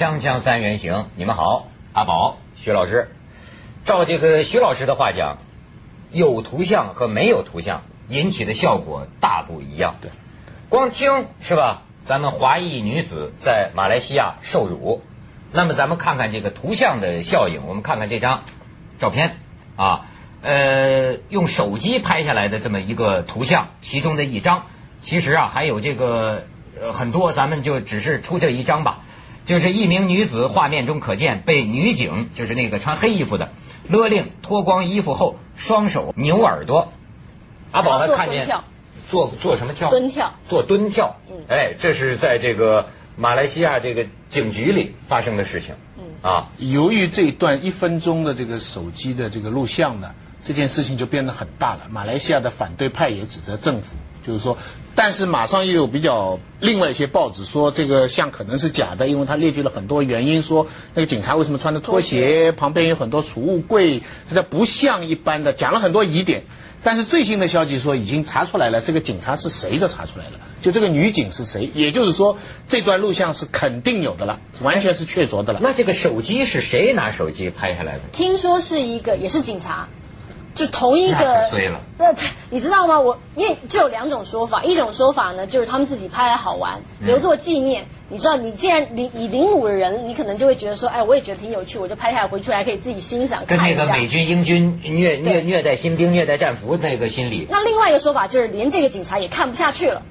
锵锵三人行，你们好，阿宝、徐老师。照这个徐老师的话讲，有图像和没有图像引起的效果大不一样。对，光听是吧？咱们华裔女子在马来西亚受辱，那么咱们看看这个图像的效应。我们看看这张照片啊，呃，用手机拍下来的这么一个图像，其中的一张。其实啊，还有这个呃很多，咱们就只是出这一张吧。就是一名女子，画面中可见被女警，就是那个穿黑衣服的，勒令脱光衣服后，双手扭耳朵。阿宝还看见做做什么跳？蹲跳。做蹲跳。嗯。哎，这是在这个马来西亚这个警局里发生的事情。嗯。啊，由于这一段一分钟的这个手机的这个录像呢，这件事情就变得很大了。马来西亚的反对派也指责政府。就是说，但是马上又有比较另外一些报纸说这个像可能是假的，因为他列举了很多原因，说那个警察为什么穿着拖鞋，旁边有很多储物柜，他不像一般的，讲了很多疑点。但是最新的消息说已经查出来了，这个警察是谁都查出来了，就这个女警是谁，也就是说这段录像是肯定有的了，完全是确凿的了。那这个手机是谁拿手机拍下来的？听说是一个，也是警察。就同一个，那你知道吗？我因为就有两种说法，一种说法呢，就是他们自己拍来好玩，留作纪念。你知道，你既然领你领舞的人，你可能就会觉得说，哎，我也觉得挺有趣，我就拍下来回去还可以自己欣赏。跟那个美军英军虐虐虐待新兵、虐待战俘那个心理。那另外一个说法就是，连这个警察也看不下去了。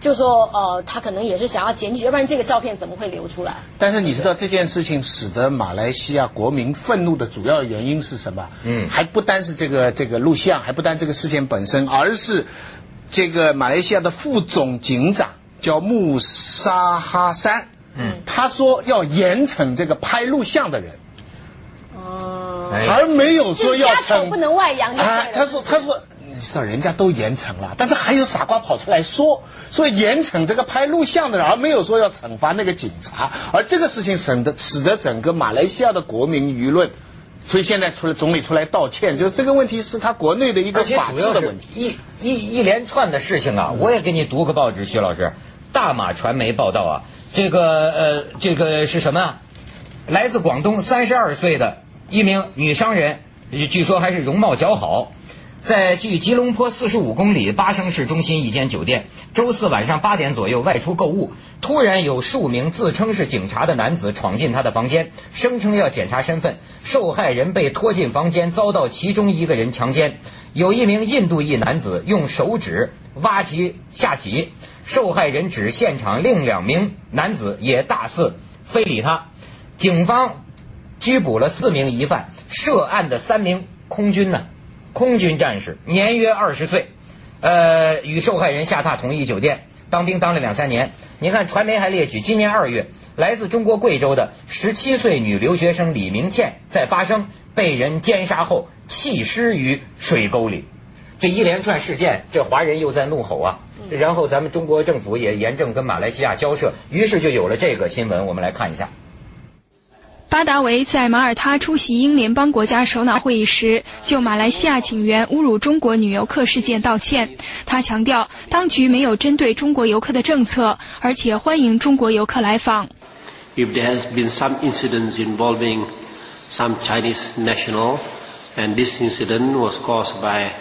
就说呃，他可能也是想要检举，要不然这个照片怎么会流出来？但是你知道这件事情使得马来西亚国民愤怒的主要原因是什么？嗯，还不单是这个这个录像，还不单这个事件本身，而是这个马来西亚的副总警长叫穆沙哈山，嗯，他说要严惩这个拍录像的人，哦，而没有说要惩不能外扬。哎，他说他说。知道人家都严惩了，但是还有傻瓜跑出来说说严惩这个拍录像的人，而没有说要惩罚那个警察。而这个事情使得使得整个马来西亚的国民舆论，所以现在出来总理出来道歉，就是这个问题是他国内的一个法治的问题。一一一连串的事情啊，我也给你读个报纸，徐老师，大马传媒报道啊，这个呃这个是什么啊？来自广东三十二岁的一名女商人，据说还是容貌姣好。在距吉隆坡四十五公里巴生市中心一间酒店，周四晚上八点左右外出购物，突然有数名自称是警察的男子闯进他的房间，声称要检查身份。受害人被拖进房间，遭到其中一个人强奸。有一名印度裔男子用手指挖其下体，受害人指现场另两名男子也大肆非礼他。警方拘捕了四名疑犯，涉案的三名空军呢？空军战士，年约二十岁，呃，与受害人下榻同一酒店，当兵当了两三年。你看，传媒还列举，今年二月，来自中国贵州的十七岁女留学生李明倩在巴生被人奸杀后弃尸于水沟里。这一连串事件，这华人又在怒吼啊！然后咱们中国政府也严正跟马来西亚交涉，于是就有了这个新闻。我们来看一下。巴达维在马耳他出席英联邦国家首脑会议时，就马来西亚警员侮辱中国女游客事件道歉。他强调，当局没有针对中国游客的政策，而且欢迎中国游客来访。If there has been some incidents involving some Chinese national, and this incident was caused by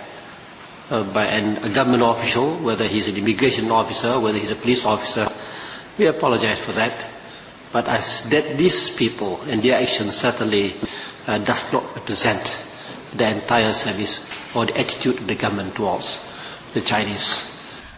by a government official, whether he's an immigration officer, whether he's a police officer, we apologize for that. But as that these people and their action certainly uh, does not represent the entire service or the attitude of the government towards the Chinese.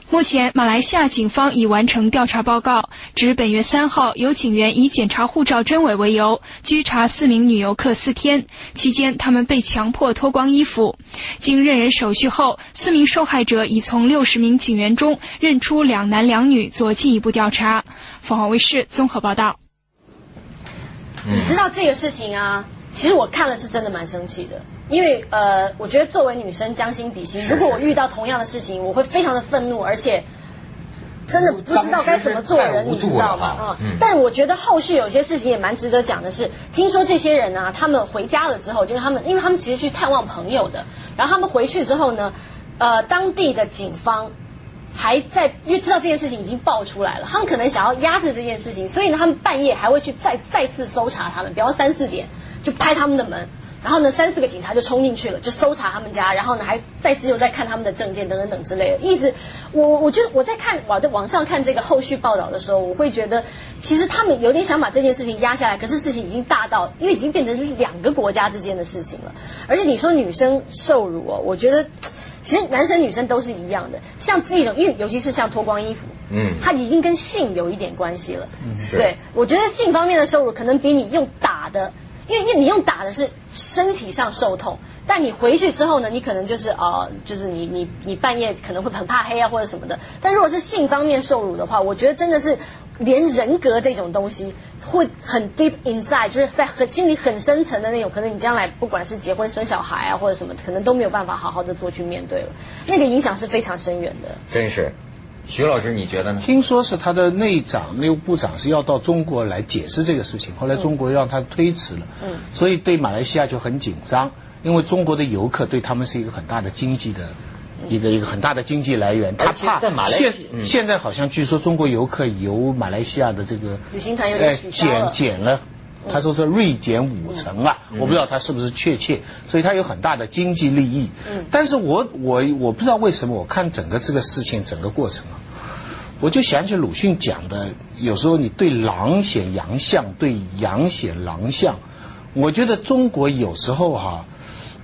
目前，马来西亚警方已完成调查报告，指本月三号有警员以检查护照真伪为由，拘查四名女游客四天，期间他们被强迫脱光衣服。经认人手续后，四名受害者已从六十名警员中认出两男两女，做进一步调查。凤凰卫视综合报道。你知道这个事情啊？其实我看了是真的蛮生气的，因为呃，我觉得作为女生将心比心，如果我遇到同样的事情，我会非常的愤怒，而且真的不知道该怎么做人，你知道吗？嗯。但我觉得后续有些事情也蛮值得讲的是，听说这些人啊，他们回家了之后，就是他们，因为他们其实去探望朋友的，然后他们回去之后呢，呃，当地的警方还在，因为知道这件事情已经爆出来了，他们可能想要压制这件事情，所以呢，他们半夜还会去再再次搜查他们，比方三四点就拍他们的门。然后呢，三四个警察就冲进去了，就搜查他们家，然后呢，还再次又在看他们的证件等等等之类的。一直，我我觉得我在看我在网上看这个后续报道的时候，我会觉得其实他们有点想把这件事情压下来，可是事情已经大到，因为已经变成就是两个国家之间的事情了。而且你说女生受辱哦，我觉得其实男生女生都是一样的，像这种，因为尤其是像脱光衣服，嗯，它已经跟性有一点关系了。嗯，对，我觉得性方面的受辱可能比你用打的。因为因为你用打的是身体上受痛，但你回去之后呢，你可能就是呃，就是你你你半夜可能会很怕黑啊或者什么的。但如果是性方面受辱的话，我觉得真的是连人格这种东西会很 deep inside，就是在很心里很深层的那种，可能你将来不管是结婚生小孩啊或者什么，可能都没有办法好好的做去面对了，那个影响是非常深远的。真是。徐老师，你觉得呢？听说是他的内长、内务部长是要到中国来解释这个事情，后来中国让他推迟了，嗯，所以对马来西亚就很紧张，因为中国的游客对他们是一个很大的经济的一个一个很大的经济来源，他怕现现在好像据说中国游客游马来西亚的这个旅行团有点减减了。他说是锐减五成啊，我不知道他是不是确切，所以他有很大的经济利益。嗯，但是我我我不知道为什么，我看整个这个事情整个过程啊，我就想起鲁迅讲的，有时候你对狼显羊相，对羊显狼相。我觉得中国有时候哈，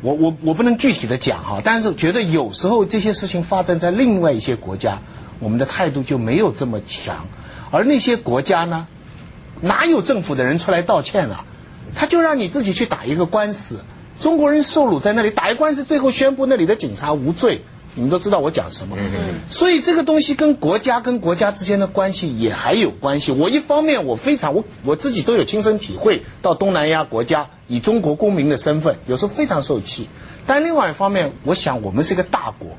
我我我不能具体的讲哈，但是觉得有时候这些事情发生在另外一些国家，我们的态度就没有这么强，而那些国家呢？哪有政府的人出来道歉啊？他就让你自己去打一个官司，中国人受辱在那里打一官司，最后宣布那里的警察无罪。你们都知道我讲什么。所以这个东西跟国家跟国家之间的关系也还有关系。我一方面我非常我我自己都有亲身体会，到东南亚国家以中国公民的身份，有时候非常受气。但另外一方面，我想我们是一个大国，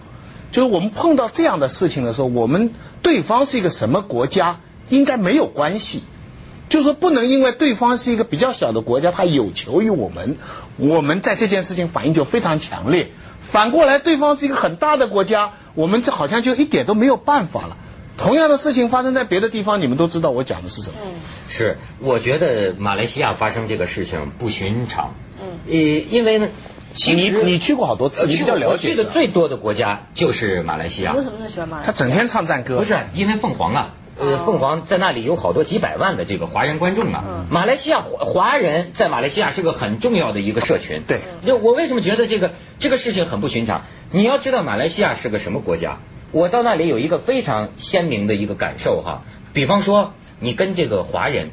就是我们碰到这样的事情的时候，我们对方是一个什么国家，应该没有关系。就是说，不能因为对方是一个比较小的国家，他有求于我们，我们在这件事情反应就非常强烈。反过来，对方是一个很大的国家，我们这好像就一点都没有办法了。同样的事情发生在别的地方，你们都知道我讲的是什么？嗯，是，我觉得马来西亚发生这个事情不寻常。嗯，呃，因为呢，其实你去过好多次，你比较了解。去的最多的国家就是马来西亚。为什么那么喜欢马来西亚？他整天唱赞歌。不是，因为凤凰啊。呃，凤凰在那里有好多几百万的这个华人观众啊。马来西亚华华人在马来西亚是个很重要的一个社群。对。就我为什么觉得这个这个事情很不寻常？你要知道马来西亚是个什么国家？我到那里有一个非常鲜明的一个感受哈。比方说，你跟这个华人，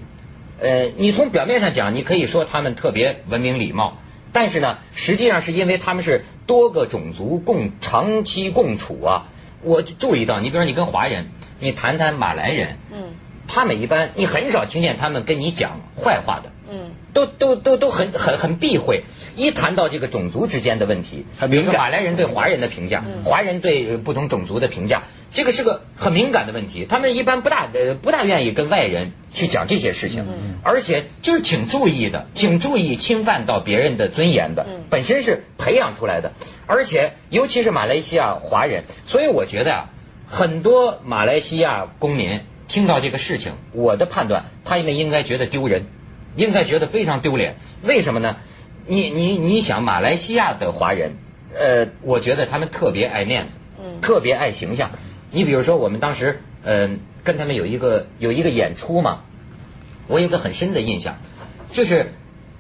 呃，你从表面上讲，你可以说他们特别文明礼貌，但是呢，实际上是因为他们是多个种族共长期共处啊。我注意到，你比如说你跟华人。你谈谈马来人，嗯，他们一般你很少听见他们跟你讲坏话的，嗯，都都都都很很很避讳。一谈到这个种族之间的问题，比如说马来人对华人的评价，华人对不同种族的评价，这个是个很敏感的问题。他们一般不大呃不大愿意跟外人去讲这些事情，而且就是挺注意的，挺注意侵犯到别人的尊严的，本身是培养出来的。而且尤其是马来西亚华人，所以我觉得啊。很多马来西亚公民听到这个事情，我的判断，他们应该觉得丢人，应该觉得非常丢脸。为什么呢？你你你想，马来西亚的华人，呃，我觉得他们特别爱面子，嗯，特别爱形象。你比如说，我们当时，嗯，跟他们有一个有一个演出嘛，我有个很深的印象，就是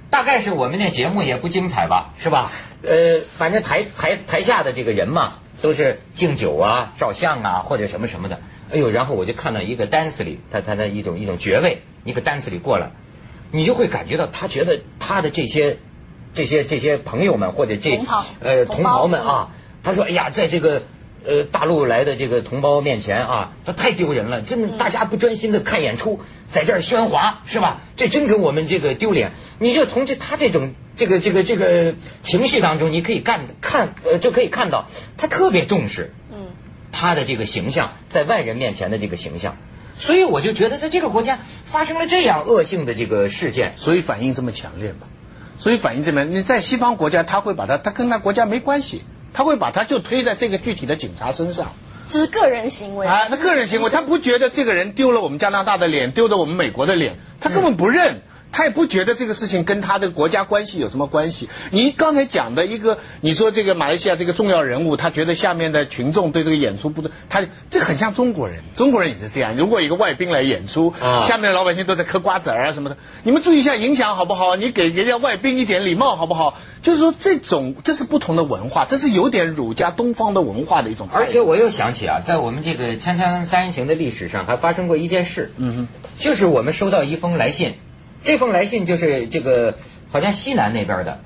大概是我们那节目也不精彩吧，是吧？呃，反正台台台下的这个人嘛。都是敬酒啊、照相啊或者什么什么的，哎呦，然后我就看到一个 dance 里，他他的一种一种爵位，一个 dance 里过来，你就会感觉到他觉得他的这些这些这些朋友们或者这呃同袍们啊，他说哎呀，在这个。呃，大陆来的这个同胞面前啊，他太丢人了，真的，大家不专心的看演出，在这儿喧哗，是吧？这真给我们这个丢脸。你就从这他这种这个这个这个情绪当中，你可以干看呃，就可以看到他特别重视，嗯，他的这个形象在外人面前的这个形象。所以我就觉得，在这个国家发生了这样恶性的这个事件，所以反应这么强烈嘛？所以反应这么，你在西方国家，他会把他，他跟他国家没关系。他会把他就推在这个具体的警察身上，这是个人行为啊，那个人行为，他不觉得这个人丢了我们加拿大的脸，丢了我们美国的脸，他根本不认。他也不觉得这个事情跟他的国家关系有什么关系。你刚才讲的一个，你说这个马来西亚这个重要人物，他觉得下面的群众对这个演出不对，他这很像中国人，中国人也是这样。如果一个外宾来演出，下面的老百姓都在嗑瓜子儿啊什么的，你们注意一下影响好不好？你给人家外宾一点礼貌好不好？就是说这种这是不同的文化，这是有点儒家东方的文化的一种。而且我又想起啊，在我们这个《锵锵三人行》的历史上，还发生过一件事，就是我们收到一封来信。这封来信就是这个，好像西南那边的，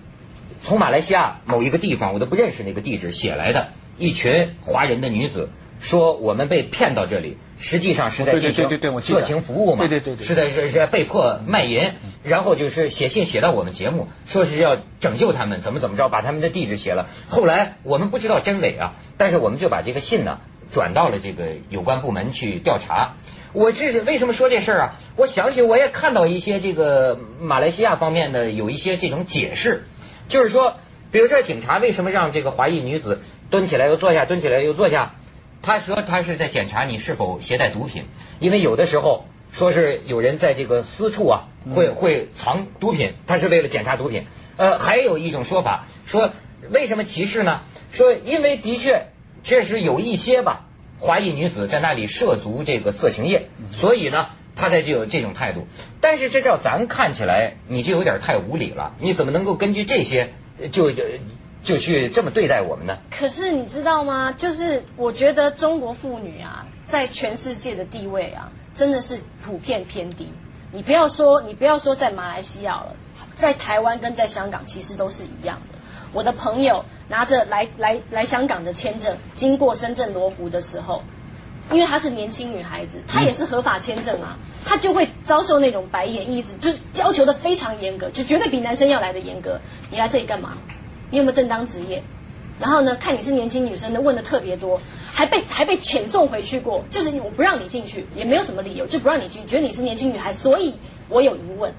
从马来西亚某一个地方，我都不认识那个地址写来的，一群华人的女子说我们被骗到这里，实际上是在进行色情服务嘛，对对对，是在是在被迫卖淫，然后就是写信写到我们节目，说是要拯救他们，怎么怎么着，把他们的地址写了。后来我们不知道真伪啊，但是我们就把这个信呢转到了这个有关部门去调查。我这是为什么说这事儿啊？我想起我也看到一些这个马来西亚方面的有一些这种解释，就是说，比如说警察为什么让这个华裔女子蹲起来又坐下，蹲起来又坐下？他说他是在检查你是否携带毒品，因为有的时候说是有人在这个私处啊会会藏毒品，他是为了检查毒品。呃，还有一种说法说为什么歧视呢？说因为的确确实有一些吧。华裔女子在那里涉足这个色情业，所以呢，他才就有这种态度。但是这照咱看起来，你就有点太无理了。你怎么能够根据这些就就去这么对待我们呢？可是你知道吗？就是我觉得中国妇女啊，在全世界的地位啊，真的是普遍偏低。你不要说，你不要说在马来西亚了，在台湾跟在香港其实都是一样的。我的朋友拿着来来来香港的签证，经过深圳罗湖的时候，因为她是年轻女孩子，她也是合法签证啊，她就会遭受那种白眼，意思就是要求的非常严格，就绝对比男生要来的严格。你来这里干嘛？你有没有正当职业？然后呢，看你是年轻女生的，问的特别多，还被还被遣送回去过，就是我不让你进去，也没有什么理由，就不让你进，觉得你是年轻女孩，所以我有疑问。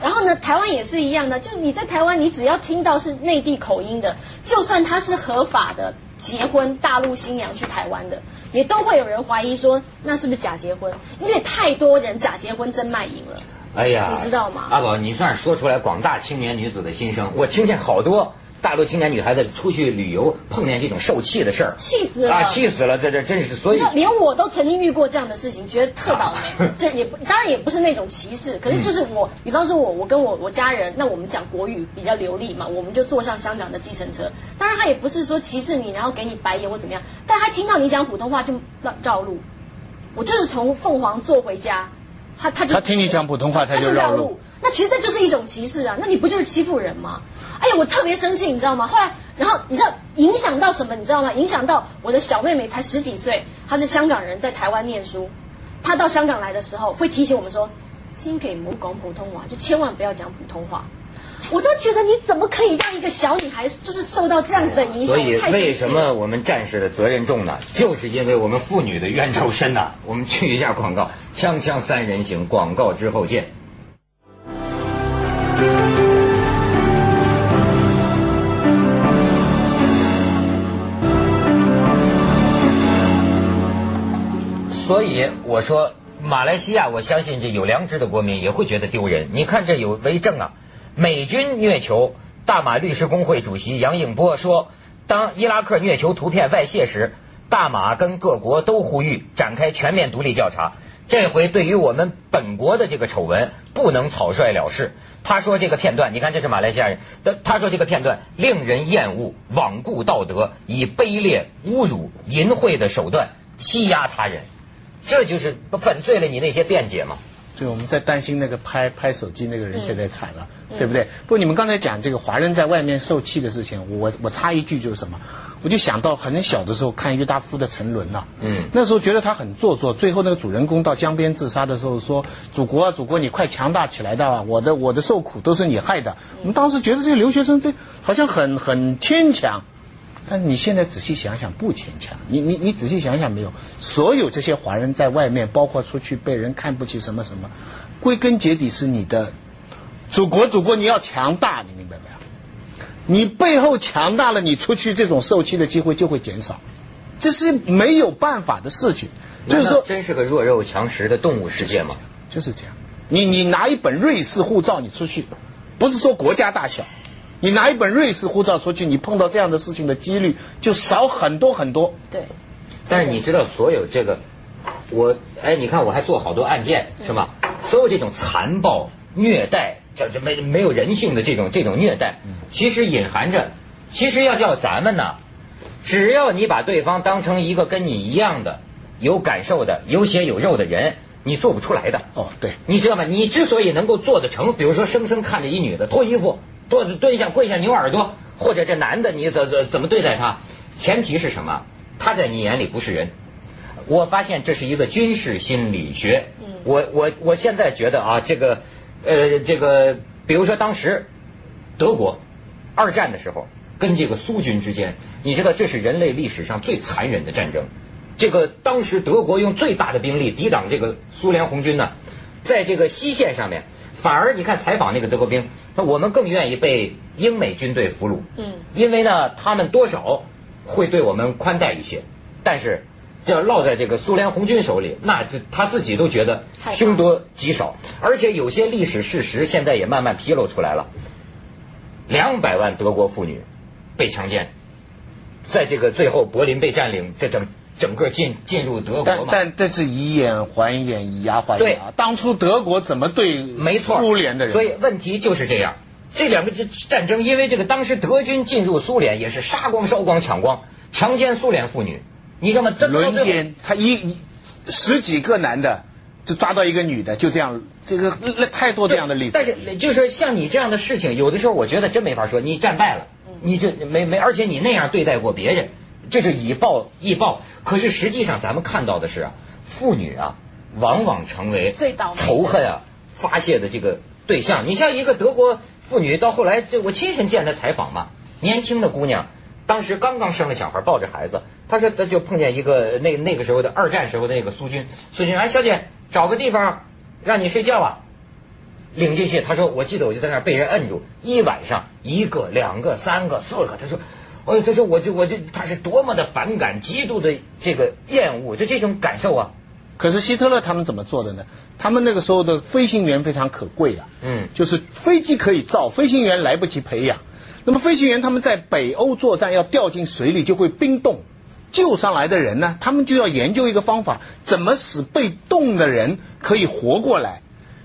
然后呢，台湾也是一样的，就你在台湾，你只要听到是内地口音的，就算他是合法的结婚，大陆新娘去台湾的，也都会有人怀疑说那是不是假结婚？因为太多人假结婚真卖淫了。哎呀，你知道吗？阿宝，你算是说出来广大青年女子的心声，我听见好多。大陆青年女孩子出去旅游碰见这种受气的事儿，气死了啊！气死了，这这真是所以连我都曾经遇过这样的事情，觉得特倒霉。这也不当然也不是那种歧视，可是就是我，比方说我我跟我我家人，那我们讲国语比较流利嘛，我们就坐上香港的计程车。当然他也不是说歧视你，然后给你白眼或怎么样，但他听到你讲普通话就绕绕路。我就是从凤凰坐回家，他他就他听你讲普通话他就绕路。那其实这就是一种歧视啊！那你不就是欺负人吗？哎呀，我特别生气，你知道吗？后来，然后你知道影响到什么？你知道吗？影响到我的小妹妹才十几岁，她是香港人，在台湾念书。她到香港来的时候，会提醒我们说：“先给母讲普通话，就千万不要讲普通话。”我都觉得你怎么可以让一个小女孩就是受到这样子的影响？所以为什么我们战士的责任重呢？就是因为我们妇女的冤仇深呐！我们去一下广告，锵锵三人行，广告之后见。所以我说，马来西亚，我相信这有良知的国民也会觉得丢人。你看这有为证啊，美军虐囚，大马律师工会主席杨应波说，当伊拉克虐囚图片外泄时，大马跟各国都呼吁展开全面独立调查。这回对于我们本国的这个丑闻，不能草率了事。他说这个片段，你看这是马来西亚人，他，他说这个片段令人厌恶，罔顾道德，以卑劣、侮辱、淫秽的手段欺压他人。这就是粉碎了你那些辩解嘛？就我们在担心那个拍拍手机那个人现在惨了，对不对？不过你们刚才讲这个华人在外面受气的事情，我我插一句就是什么？我就想到很小的时候看郁达夫的《沉沦》了，嗯，那时候觉得他很做作。最后那个主人公到江边自杀的时候说：“祖国啊，祖国，你快强大起来的，我的我的受苦都是你害的。”我们当时觉得这些留学生这好像很很牵强。但你现在仔细想想，不牵强。你你你仔细想想，没有所有这些华人在外面，包括出去被人看不起什么什么，归根结底是你的祖国，祖国你要强大，你明白没有？你背后强大了，你出去这种受气的机会就会减少。这是没有办法的事情。就是说，真是个弱肉强食的动物世界吗？就是这样。你你拿一本瑞士护照你出去，不是说国家大小，你拿一本瑞士护照出去，你碰到这样的事情的几率就少很多很多。对，但是你知道，所有这个，我哎，你看我还做好多案件是吗？所有这种残暴、虐待，这这没没有人性的这种这种虐待，其实隐含着，其实要叫咱们呢，只要你把对方当成一个跟你一样的有感受的、有血有肉的人，你做不出来的。哦，对，你知道吗？你之所以能够做得成，比如说生生看着一女的脱衣服、蹲蹲下、跪下、扭耳朵，或者这男的你怎怎怎么对待他？前提是什么？他在你眼里不是人。我发现这是一个军事心理学。嗯我我我现在觉得啊，这个呃这个，比如说当时德国二战的时候跟这个苏军之间，你知道这是人类历史上最残忍的战争。这个当时德国用最大的兵力抵挡这个苏联红军呢，在这个西线上面，反而你看采访那个德国兵，那我们更愿意被英美军队俘虏，嗯。因为呢他们多少会对我们宽待一些，但是要落在这个苏联红军手里，那就他自己都觉得凶多吉少，而且有些历史事实现在也慢慢披露出来了，两百万德国妇女被强奸，在这个最后柏林被占领，这整整个进进入德国但嘛，但这是以眼还眼，以牙还牙对牙。当初德国怎么对没错，苏联的人？所以问题就是这样。这两个这战争，因为这个当时德军进入苏联也是杀光、烧光、抢光，强奸苏联妇女，你知道吗？轮奸，他一一十几个男的就抓到一个女的，就这样，这个那太多这样的例子。但是就是像你这样的事情，有的时候我觉得真没法说，你战败了，嗯你这没没，而且你那样对待过别人，这是以暴易暴。可是实际上咱们看到的是啊，妇女啊，往往成为最仇恨啊发泄的这个对象。你像一个德国妇女，到后来这我亲身见她采访嘛，年轻的姑娘。当时刚刚生了小孩，抱着孩子，她说她就碰见一个那那个时候的二战时候的那个苏军，苏军哎小姐找个地方让你睡觉啊，领进去，他说我记得我就在那儿被人摁住，一晚上一个、两个、三个、四个，他说，哎，他说我就我就他是多么的反感，极度的这个厌恶，就这种感受啊，可是希特勒他们怎么做的呢？他们那个时候的飞行员非常可贵啊，嗯，就是飞机可以造，飞行员来不及培养。那么飞行员他们在北欧作战要掉进水里就会冰冻，救上来的人呢，他们就要研究一个方法，怎么使被冻的人可以活过来。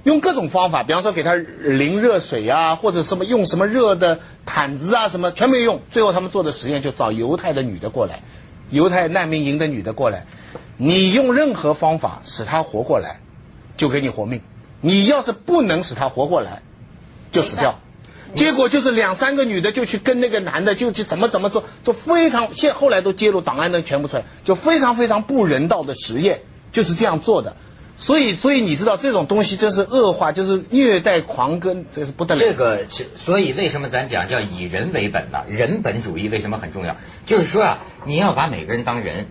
用各种方法，比方说给他淋热水啊，或者什么用什么热的毯子啊，什么全没用。最后他们做的实验就找犹太的女的过来，犹太难民营的女的过来，你用任何方法使她活过来，就给你活命。你要是不能使她活过来，就死掉。结果就是两三个女的就去跟那个男的就去怎么怎么做，就非常现后来都揭露档案都全部出来，就非常非常不人道的实验，就是这样做的。所以，所以你知道这种东西真是恶化，就是虐待狂跟，这是不得了。这个所以为什么咱讲叫以人为本呢？人本主义为什么很重要？就是说啊，你要把每个人当人。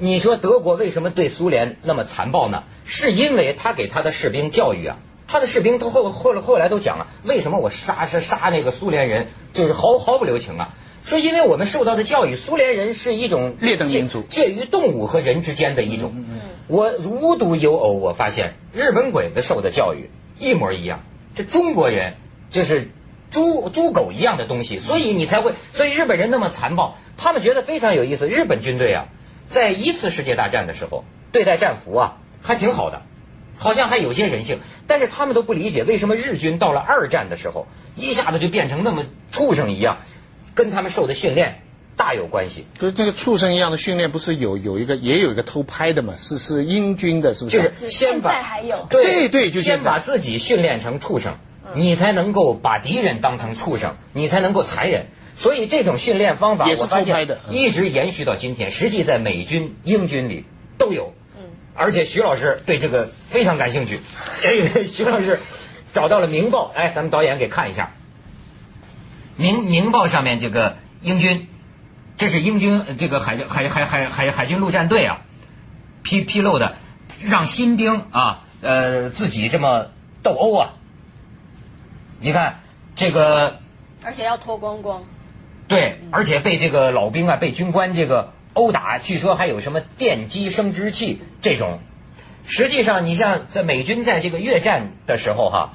你说德国为什么对苏联那么残暴呢？是因为他给他的士兵教育啊，他的士兵都后后后来都讲了，为什么我杀杀杀那个苏联人就是毫毫不留情啊？说因为我们受到的教育，苏联人是一种劣等民族。介于动物和人之间的一种。嗯嗯我无独有偶，我发现日本鬼子受的教育一模一样，这中国人就是猪猪狗一样的东西，所以你才会，所以日本人那么残暴，他们觉得非常有意思。日本军队啊，在一次世界大战的时候对待战俘啊还挺好的，好像还有些人性，但是他们都不理解为什么日军到了二战的时候一下子就变成那么畜生一样，跟他们受的训练大有关系。就是那个畜生一样的训练，不是有有一个也有一个偷拍的嘛？是是英军的，是不？是就是现先把在还有对对就先把自己训练成畜生，嗯你才能够把敌人当成畜生，你才能够残忍。所以这种训练方法，也是我发现偷拍的嗯一直延续到今天。实际在美军、英军里都有。嗯而且徐老师对这个非常感兴趣。这个徐老师找到了《明报》，哎，咱们导演给看一下，《明明报》上面这个英军，这是英军呃这个海海海海海海军陆战队啊披披露的，让新兵啊呃自己这么斗殴啊。你看这个而且要脱光光。对，而且被这个老兵啊，被军官这个殴打，据说还有什么电击生殖器这种。实际上，你像在美军在这个越战的时候哈，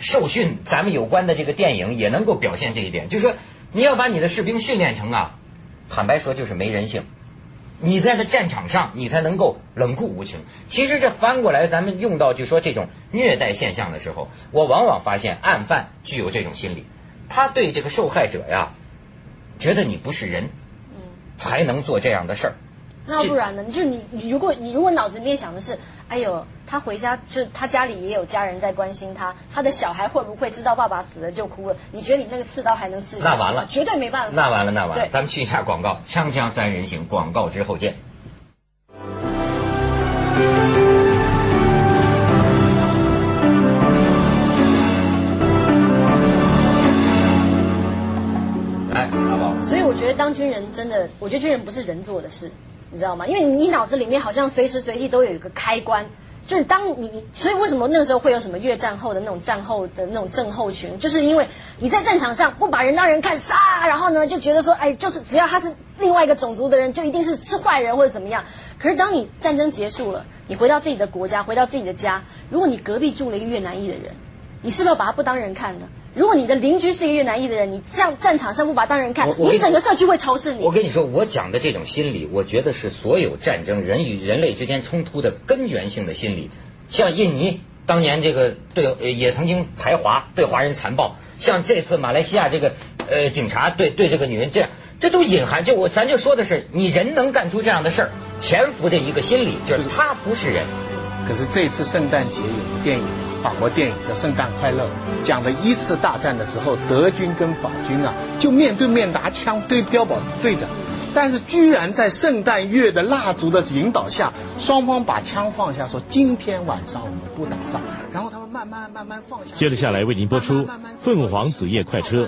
受训，咱们有关的这个电影也能够表现这一点，就是说你要把你的士兵训练成啊，坦白说就是没人性。你在那战场上，你才能够冷酷无情。其实这翻过来，咱们用到就说这种虐待现象的时候，我往往发现案犯具有这种心理，他对这个受害者呀，觉得你不是人，才能做这样的事儿。那不然呢？就你，你如果你如果脑子里面想的是，哎呦，他回家就他家里也有家人在关心他，他的小孩会不会知道爸爸死了就哭了？你觉得你那个刺刀还能刺下那完了，绝对没办法。那完了，那完了。咱们去一下广告，锵锵三人行，广告之后见。来，阿宝，所以我觉得当军人真的，我觉得军人不是人做的事，你知道吗？因为你脑子里面好像随时随地都有一个开关，就是当你，所以为什么那个时候会有什么越战后的那种战后的那种症候群，就是因为你在战场上不把人当人看，杀，然后呢就觉得说，哎，就是只要他是另外一个种族的人，就一定是是坏人或者怎么样。可是当你战争结束了，你回到自己的国家，回到自己的家，如果你隔壁住了一个越南裔的人，你是不是要把他不当人看呢？如果你的邻居是一个越南裔的人，你这样战场上不把他当人看，你整个社区会仇视你。我跟你说，我讲的这种心理，我觉得是所有战争人与人类之间冲突的根源性的心理。像印尼当年这个对呃也曾经排华，对华人残暴；像这次马来西亚这个呃警察对对这个女人这样，这都隐含就我咱就说的是，你人能干出这样的事儿，潜伏着一个心理，就是他不是人。可是这次圣诞节有个电影，法国电影叫《圣诞快乐》，讲的一次大战的时候，德军跟法军啊就面对面拿枪对碉堡对着，但是居然在圣诞月的蜡烛的引导下，双方把枪放下，说今天晚上我们不打仗，然后他们慢慢慢慢放下。接着下来为您播出《凤凰子夜快车》。